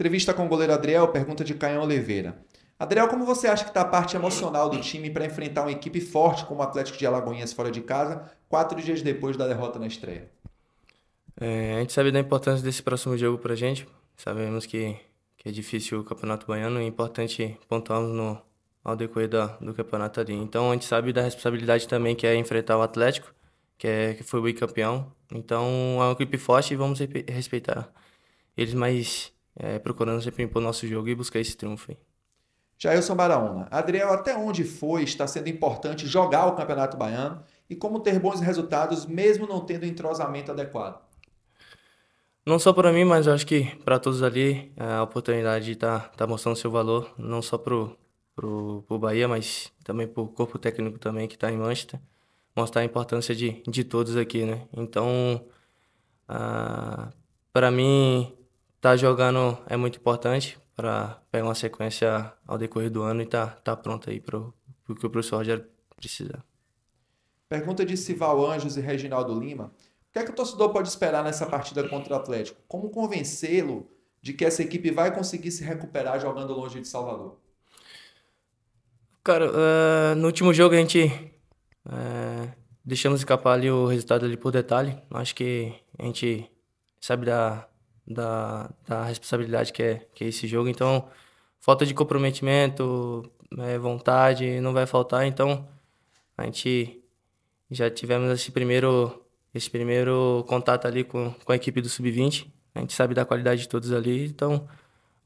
Entrevista com o goleiro Adriel, pergunta de Caio Oliveira. Adriel, como você acha que está a parte emocional do time para enfrentar uma equipe forte como o Atlético de Alagoinhas fora de casa, quatro dias depois da derrota na estreia? É, a gente sabe da importância desse próximo jogo para a gente. Sabemos que, que é difícil o Campeonato Baiano e é importante pontuarmos no, ao decorrer do campeonato ali. Então a gente sabe da responsabilidade também que é enfrentar o Atlético, que, é, que foi o bicampeão. Então é uma equipe forte e vamos respeitar eles, mas é, procurando sempre impor nosso jogo e buscar esse triunfo. Aí. Jailson Baraúna, Adriel, até onde foi está sendo importante jogar o Campeonato Baiano e como ter bons resultados mesmo não tendo entrosamento adequado? Não só para mim, mas acho que para todos ali a oportunidade de estar tá, tá mostrando seu valor, não só pro pro, pro Bahia, mas também pro corpo técnico também que está em Manchester, mostrar a importância de, de todos aqui, né? Então, ah, para mim, tá jogando é muito importante para pegar uma sequência ao decorrer do ano e tá, tá pronto aí para o que o professor Roger precisar. Pergunta de Sival Anjos e Reginaldo Lima. O que é que o torcedor pode esperar nessa partida contra o Atlético? Como convencê-lo de que essa equipe vai conseguir se recuperar jogando longe de Salvador? Cara, uh, no último jogo a gente uh, deixamos escapar ali o resultado ali por detalhe. Acho que a gente sabe da, da, da responsabilidade que é, que é esse jogo. Então, falta de comprometimento, é, vontade, não vai faltar. Então, a gente já tivemos esse primeiro, esse primeiro contato ali com, com a equipe do Sub-20. A gente sabe da qualidade de todos ali. Então,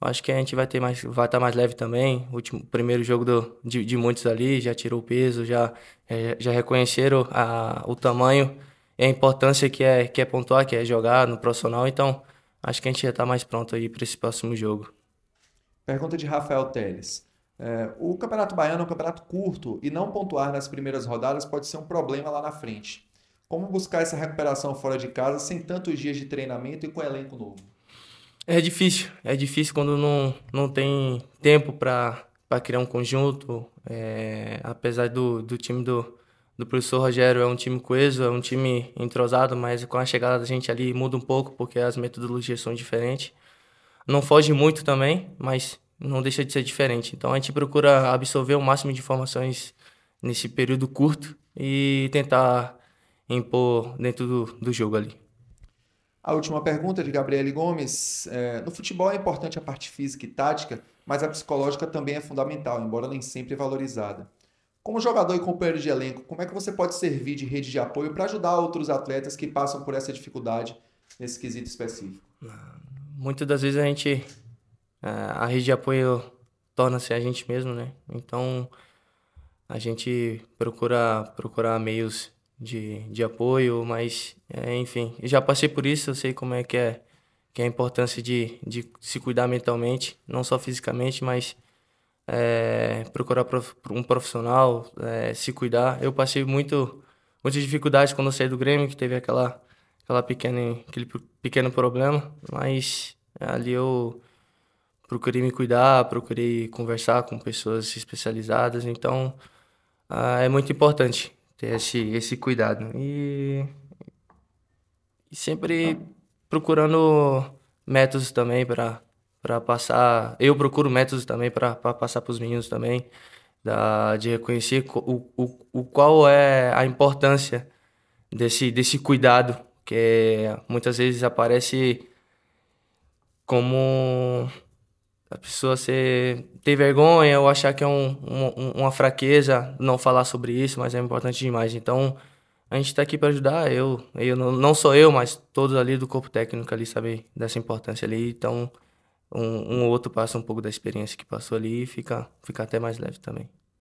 acho que a gente vai ter mais, vai estar mais leve também. O último, primeiro jogo do, de, de muitos ali já tirou o peso, já, é, já reconheceram a, o tamanho e a importância que é, que é pontuar, que é jogar no profissional. Então, acho que a gente já está mais pronto aí para esse próximo jogo. Pergunta de Rafael Teles. É, o Campeonato Baiano é um campeonato curto e não pontuar nas primeiras rodadas pode ser um problema lá na frente. Como buscar essa recuperação fora de casa sem tantos dias de treinamento e com elenco novo? É difícil, é difícil quando não, não tem tempo para criar um conjunto. É, apesar do, do time do, do professor Rogério é um time coeso, é um time entrosado, mas com a chegada da gente ali muda um pouco porque as metodologias são diferentes. Não foge muito também, mas não deixa de ser diferente. Então a gente procura absorver o máximo de informações nesse período curto e tentar impor dentro do, do jogo ali. A última pergunta de Gabriele Gomes. É, no futebol é importante a parte física e tática, mas a psicológica também é fundamental, embora nem sempre é valorizada. Como jogador e companheiro de elenco, como é que você pode servir de rede de apoio para ajudar outros atletas que passam por essa dificuldade nesse quesito específico? Muitas das vezes a gente. É, a rede de apoio torna-se a gente mesmo, né? Então a gente procura procurar meios de, de apoio, mas é, enfim, já passei por isso, eu sei como é que é, que é a importância de, de se cuidar mentalmente, não só fisicamente, mas é, procurar um profissional, é, se cuidar. Eu passei muito, muitas dificuldades quando eu saí do Grêmio, que teve aquela, aquela pequena, aquele pequeno problema, mas ali eu procurei me cuidar, procurei conversar com pessoas especializadas, então ah, é muito importante ter esse, esse cuidado. E, e sempre procurando métodos também para para passar. Eu procuro métodos também para passar para os meninos também, da, de reconhecer o, o, o qual é a importância desse, desse cuidado, que muitas vezes aparece como a pessoa ser, ter vergonha ou achar que é um, um, uma fraqueza não falar sobre isso, mas é importante demais. Então, a gente está aqui para ajudar. Eu, eu não sou eu, mas todos ali do corpo técnico ali sabem dessa importância ali. Então, um, um ou outro passa um pouco da experiência que passou ali e fica, fica até mais leve também.